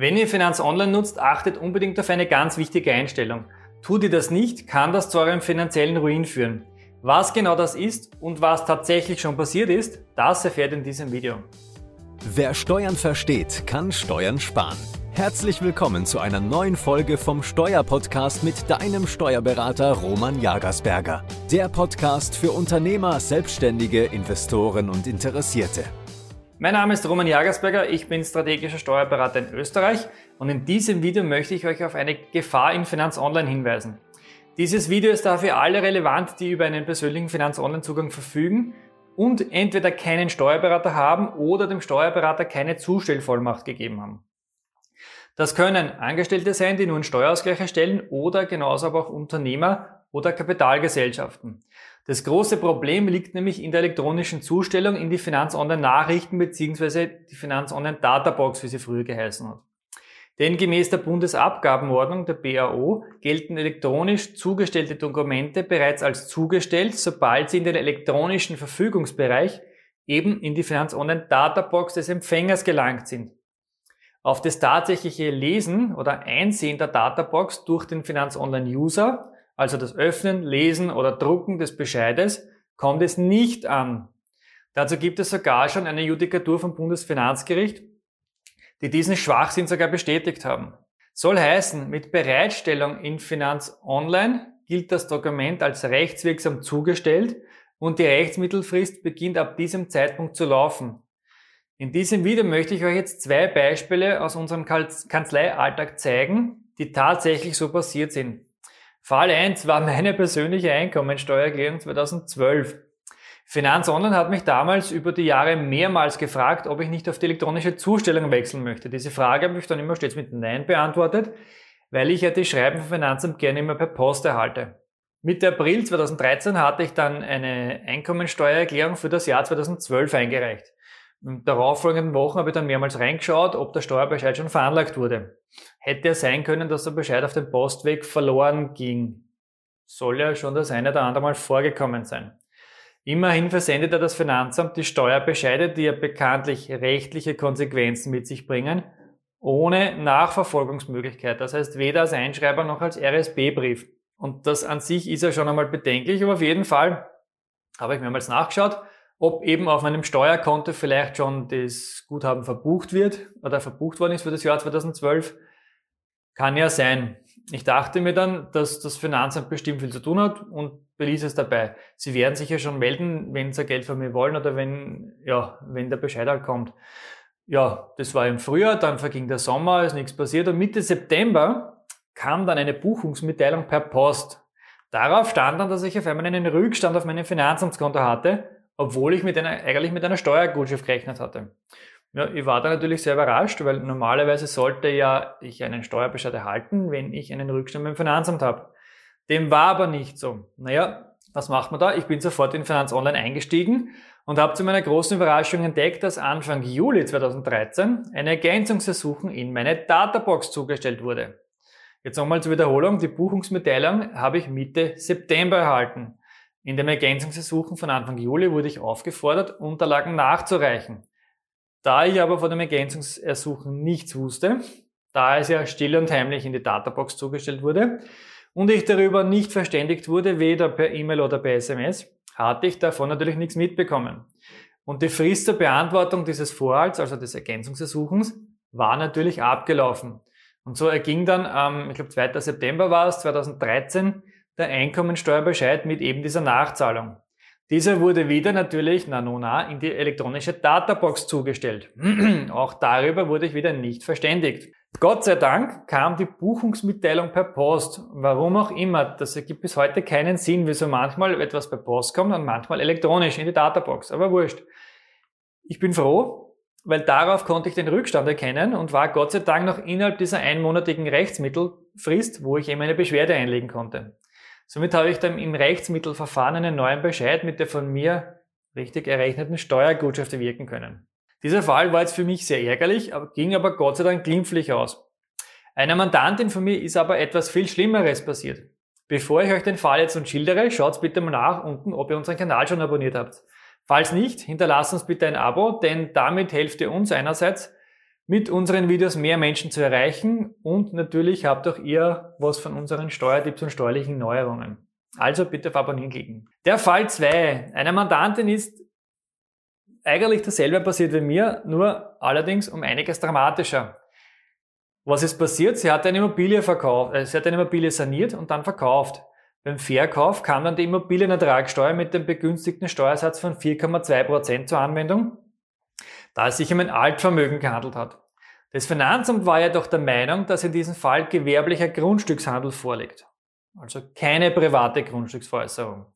Wenn ihr Finanz Online nutzt, achtet unbedingt auf eine ganz wichtige Einstellung. Tut ihr das nicht, kann das zu eurem finanziellen Ruin führen. Was genau das ist und was tatsächlich schon passiert ist, das erfährt in diesem Video. Wer Steuern versteht, kann Steuern sparen. Herzlich willkommen zu einer neuen Folge vom Steuerpodcast mit deinem Steuerberater Roman Jagersberger. Der Podcast für Unternehmer, Selbstständige, Investoren und Interessierte. Mein Name ist Roman Jagersberger, ich bin strategischer Steuerberater in Österreich und in diesem Video möchte ich euch auf eine Gefahr in Finanz Online hinweisen. Dieses Video ist dafür alle relevant, die über einen persönlichen Finanz Online Zugang verfügen und entweder keinen Steuerberater haben oder dem Steuerberater keine Zustellvollmacht gegeben haben. Das können Angestellte sein, die nur einen Steuerausgleich erstellen oder genauso aber auch Unternehmer oder Kapitalgesellschaften. Das große Problem liegt nämlich in der elektronischen Zustellung in die Finanz Online Nachrichten bzw. die Finanz Online Databox, wie sie früher geheißen hat. Denn gemäß der Bundesabgabenordnung der BAO gelten elektronisch zugestellte Dokumente bereits als zugestellt, sobald sie in den elektronischen Verfügungsbereich eben in die Finanz Online Databox des Empfängers gelangt sind. Auf das tatsächliche Lesen oder Einsehen der Databox durch den Finanz Online User also das Öffnen, Lesen oder Drucken des Bescheides, kommt es nicht an. Dazu gibt es sogar schon eine Judikatur vom Bundesfinanzgericht, die diesen Schwachsinn sogar bestätigt haben. Soll heißen, mit Bereitstellung in Finanz Online gilt das Dokument als rechtswirksam zugestellt und die Rechtsmittelfrist beginnt ab diesem Zeitpunkt zu laufen. In diesem Video möchte ich euch jetzt zwei Beispiele aus unserem Kanzleialltag zeigen, die tatsächlich so passiert sind. Fall 1 war meine persönliche Einkommensteuererklärung 2012. Finanz Online hat mich damals über die Jahre mehrmals gefragt, ob ich nicht auf die elektronische Zustellung wechseln möchte. Diese Frage habe ich dann immer stets mit Nein beantwortet, weil ich ja die Schreiben vom Finanzamt gerne immer per Post erhalte. Mitte April 2013 hatte ich dann eine Einkommensteuererklärung für das Jahr 2012 eingereicht. In darauffolgenden Wochen habe ich dann mehrmals reingeschaut, ob der Steuerbescheid schon veranlagt wurde. Hätte ja sein können, dass der Bescheid auf dem Postweg verloren ging. Soll ja schon das eine oder andere Mal vorgekommen sein. Immerhin versendete das Finanzamt die Steuerbescheide, die ja bekanntlich rechtliche Konsequenzen mit sich bringen, ohne Nachverfolgungsmöglichkeit. Das heißt weder als Einschreiber noch als RSB-Brief. Und das an sich ist ja schon einmal bedenklich, aber auf jeden Fall habe ich mehrmals nachgeschaut ob eben auf meinem Steuerkonto vielleicht schon das Guthaben verbucht wird oder verbucht worden ist für das Jahr 2012. Kann ja sein. Ich dachte mir dann, dass das Finanzamt bestimmt viel zu tun hat und beließ es dabei. Sie werden sich ja schon melden, wenn sie Geld von mir wollen oder wenn, ja, wenn der Bescheid halt kommt. Ja, das war im Frühjahr, dann verging der Sommer, ist nichts passiert und Mitte September kam dann eine Buchungsmitteilung per Post. Darauf stand dann, dass ich auf einmal einen Rückstand auf meinem Finanzamtskonto hatte obwohl ich mit einer, eigentlich mit einer Steuergutschrift gerechnet hatte. Ja, ich war da natürlich sehr überrascht, weil normalerweise sollte ja ich einen Steuerbescheid erhalten, wenn ich einen Rückstand beim Finanzamt habe. Dem war aber nicht so. Naja, was macht man da? Ich bin sofort in Finanz Online eingestiegen und habe zu meiner großen Überraschung entdeckt, dass Anfang Juli 2013 eine Ergänzungsersuchung in meine Databox zugestellt wurde. Jetzt nochmal zur Wiederholung, die Buchungsmitteilung habe ich Mitte September erhalten. In dem Ergänzungsersuchen von Anfang Juli wurde ich aufgefordert, Unterlagen nachzureichen. Da ich aber von dem Ergänzungsersuchen nichts wusste, da es ja still und heimlich in die Databox zugestellt wurde und ich darüber nicht verständigt wurde, weder per E-Mail oder per SMS, hatte ich davon natürlich nichts mitbekommen. Und die Frist zur Beantwortung dieses Vorhalts, also des Ergänzungsersuchens, war natürlich abgelaufen. Und so erging dann am, ich glaube 2. September war es, 2013, der Einkommensteuerbescheid mit eben dieser Nachzahlung. Dieser wurde wieder natürlich, na nona, in die elektronische Databox zugestellt. Auch darüber wurde ich wieder nicht verständigt. Gott sei Dank kam die Buchungsmitteilung per Post. Warum auch immer, das ergibt bis heute keinen Sinn, wieso manchmal etwas per Post kommt und manchmal elektronisch in die Databox. Aber wurscht. Ich bin froh, weil darauf konnte ich den Rückstand erkennen und war Gott sei Dank noch innerhalb dieser einmonatigen Rechtsmittelfrist, wo ich eben eine Beschwerde einlegen konnte. Somit habe ich dann im Rechtsmittelverfahren einen neuen Bescheid mit der von mir richtig errechneten Steuergutschrift wirken können. Dieser Fall war jetzt für mich sehr ärgerlich, ging aber Gott sei Dank glimpflich aus. Einer Mandantin von mir ist aber etwas viel Schlimmeres passiert. Bevor ich euch den Fall jetzt und schildere, schaut bitte mal nach unten, ob ihr unseren Kanal schon abonniert habt. Falls nicht, hinterlasst uns bitte ein Abo, denn damit helft ihr uns einerseits mit unseren Videos mehr Menschen zu erreichen und natürlich habt auch ihr was von unseren Steuertipps und steuerlichen Neuerungen. Also bitte auf Abonnieren klicken. Der Fall 2. Eine Mandantin ist eigentlich dasselbe passiert wie mir, nur allerdings um einiges dramatischer. Was ist passiert? Sie hat eine Immobilie verkauft, äh, sie hat eine Immobilie saniert und dann verkauft. Beim Verkauf kam dann die Immobilienertragssteuer mit dem begünstigten Steuersatz von 4,2% zur Anwendung, da es sich um ein Altvermögen gehandelt hat. Das Finanzamt war jedoch der Meinung, dass in diesem Fall gewerblicher Grundstückshandel vorliegt. Also keine private Grundstücksveräußerung.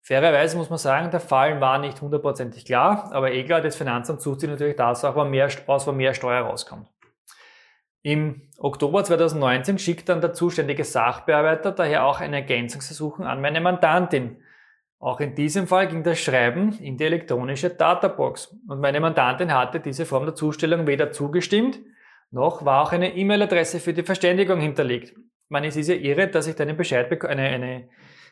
Fairerweise muss man sagen, der Fall war nicht hundertprozentig klar, aber egal, das Finanzamt sucht sich natürlich das auch, aus, wo mehr Steuer rauskommt. Im Oktober 2019 schickt dann der zuständige Sachbearbeiter daher auch eine Ergänzungsersuchung an meine Mandantin. Auch in diesem Fall ging das Schreiben in die elektronische Databox und meine Mandantin hatte diese Form der Zustellung weder zugestimmt, noch war auch eine E-Mail-Adresse für die Verständigung hinterlegt. Man, ist ja irre, dass ich da Bescheid eine, eine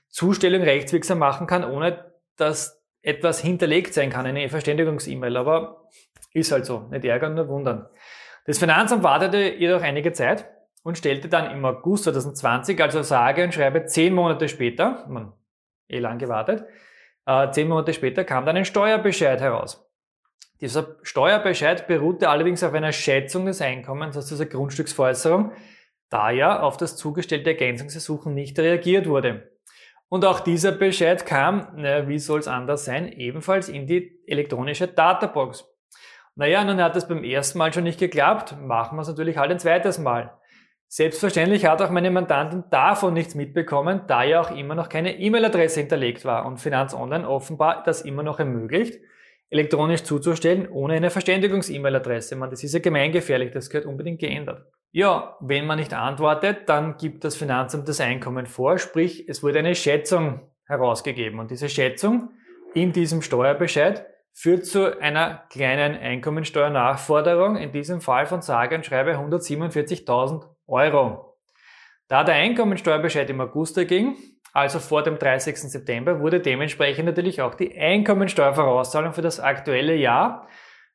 Zustellung rechtswirksam machen kann, ohne dass etwas hinterlegt sein kann, eine Verständigungs-E-Mail, aber ist halt so, nicht ärgern, nur wundern. Das Finanzamt wartete jedoch einige Zeit und stellte dann im August 2020, also sage und schreibe zehn Monate später, man eh lang gewartet, äh, zehn Monate später kam dann ein Steuerbescheid heraus. Dieser Steuerbescheid beruhte allerdings auf einer Schätzung des Einkommens aus dieser Grundstücksveräußerung, da ja auf das zugestellte Ergänzungsersuchen nicht reagiert wurde. Und auch dieser Bescheid kam, naja, wie soll es anders sein, ebenfalls in die elektronische Databox. Naja, nun hat es beim ersten Mal schon nicht geklappt, machen wir es natürlich halt ein zweites Mal. Selbstverständlich hat auch meine Mandantin davon nichts mitbekommen, da ja auch immer noch keine E-Mail-Adresse hinterlegt war und Finanz Online offenbar das immer noch ermöglicht, elektronisch zuzustellen ohne eine Verständigungs-E-Mail-Adresse. Man, das ist ja gemeingefährlich, das gehört unbedingt geändert. Ja, wenn man nicht antwortet, dann gibt das Finanzamt das Einkommen vor, sprich es wurde eine Schätzung herausgegeben und diese Schätzung in diesem Steuerbescheid führt zu einer kleinen Einkommensteuernachforderung, in diesem Fall von sage und schreibe 147.000 Euro. Da der Einkommensteuerbescheid im August erging, also vor dem 30. September, wurde dementsprechend natürlich auch die Einkommensteuervorauszahlung für das aktuelle Jahr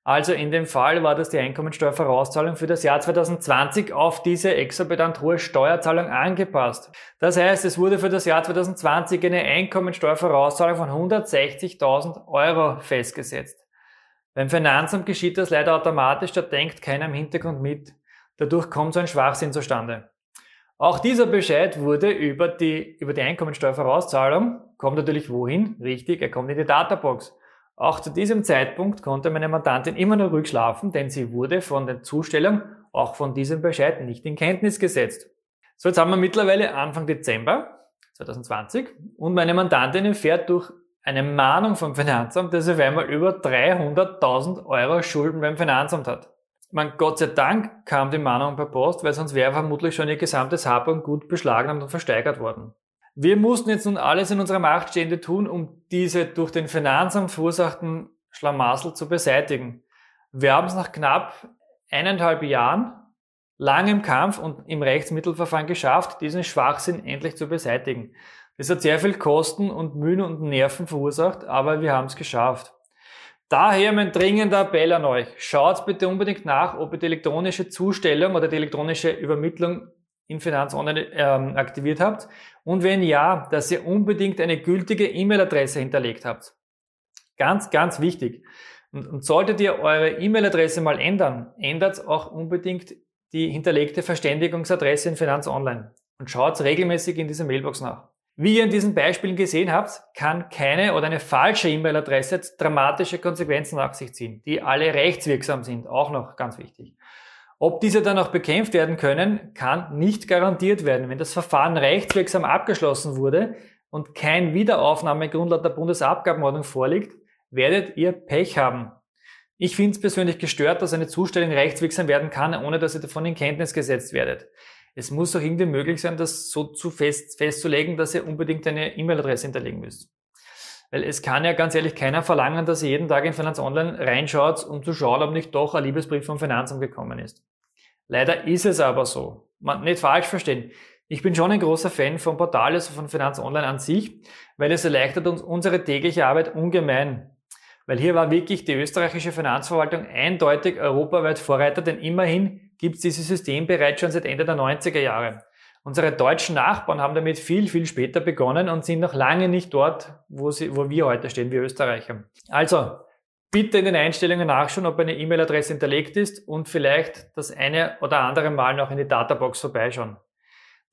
also in dem Fall war das die Einkommensteuervorauszahlung für das Jahr 2020 auf diese exorbitant hohe Steuerzahlung angepasst. Das heißt, es wurde für das Jahr 2020 eine Einkommensteuervorauszahlung von 160.000 Euro festgesetzt. Beim Finanzamt geschieht das leider automatisch, da denkt keiner im Hintergrund mit. Dadurch kommt so ein Schwachsinn zustande. Auch dieser Bescheid wurde über die, über die Einkommensteuervorauszahlung, kommt natürlich wohin? Richtig, er kommt in die Databox. Auch zu diesem Zeitpunkt konnte meine Mandantin immer nur ruhig schlafen, denn sie wurde von den Zustellern auch von diesem Bescheid nicht in Kenntnis gesetzt. So, jetzt haben wir mittlerweile Anfang Dezember 2020 und meine Mandantin erfährt durch eine Mahnung vom Finanzamt, dass sie einmal über 300.000 Euro Schulden beim Finanzamt hat. Man, Gott sei Dank kam die Mahnung per Post, weil sonst wäre vermutlich schon ihr gesamtes Hab und Gut beschlagnahmt und versteigert worden. Wir mussten jetzt nun alles in unserer Macht Stehende tun, um diese durch den Finanzamt verursachten Schlamassel zu beseitigen. Wir haben es nach knapp eineinhalb Jahren langem Kampf und im Rechtsmittelverfahren geschafft, diesen Schwachsinn endlich zu beseitigen. Das hat sehr viel Kosten und Mühen und Nerven verursacht, aber wir haben es geschafft. Daher mein dringender Appell an euch. Schaut bitte unbedingt nach, ob ihr die elektronische Zustellung oder die elektronische Übermittlung in Finanz Online ähm, aktiviert habt und wenn ja, dass ihr unbedingt eine gültige E-Mail-Adresse hinterlegt habt. Ganz, ganz wichtig. Und, und solltet ihr eure E-Mail-Adresse mal ändern, ändert auch unbedingt die hinterlegte Verständigungsadresse in Finanz Online und schaut regelmäßig in dieser Mailbox nach. Wie ihr in diesen Beispielen gesehen habt, kann keine oder eine falsche E-Mail-Adresse dramatische Konsequenzen nach sich ziehen, die alle rechtswirksam sind, auch noch ganz wichtig. Ob diese dann auch bekämpft werden können, kann nicht garantiert werden. Wenn das Verfahren rechtswirksam abgeschlossen wurde und kein Wiederaufnahmegrund laut der Bundesabgabenordnung vorliegt, werdet ihr Pech haben. Ich finde es persönlich gestört, dass eine Zustellung rechtswirksam werden kann, ohne dass ihr davon in Kenntnis gesetzt werdet. Es muss doch irgendwie möglich sein, das so zu fest, festzulegen, dass ihr unbedingt eine E-Mail-Adresse hinterlegen müsst. Weil es kann ja ganz ehrlich keiner verlangen, dass ihr jeden Tag in Finanz Online reinschaut, um zu schauen, ob nicht doch ein Liebesbrief vom Finanzamt gekommen ist. Leider ist es aber so. Man, nicht falsch verstehen. Ich bin schon ein großer Fan von Portalen, also von Finanz Online an sich, weil es erleichtert uns unsere tägliche Arbeit ungemein. Weil hier war wirklich die österreichische Finanzverwaltung eindeutig europaweit Vorreiter, denn immerhin gibt es dieses System bereits schon seit Ende der 90er Jahre. Unsere deutschen Nachbarn haben damit viel, viel später begonnen und sind noch lange nicht dort, wo, sie, wo wir heute stehen, wie Österreicher. Also, bitte in den Einstellungen nachschauen, ob eine E-Mail-Adresse hinterlegt ist und vielleicht das eine oder andere Mal noch in die Databox vorbeischauen.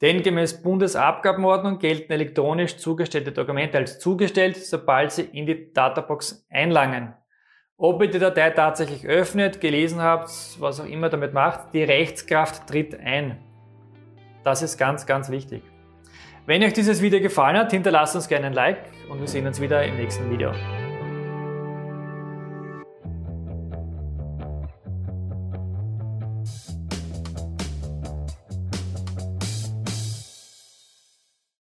Denn gemäß Bundesabgabenordnung gelten elektronisch zugestellte Dokumente als zugestellt, sobald sie in die Databox einlangen. Ob ihr die Datei tatsächlich öffnet, gelesen habt, was auch immer damit macht, die Rechtskraft tritt ein. Das ist ganz, ganz wichtig. Wenn euch dieses Video gefallen hat, hinterlasst uns gerne ein Like und wir sehen uns wieder im nächsten Video.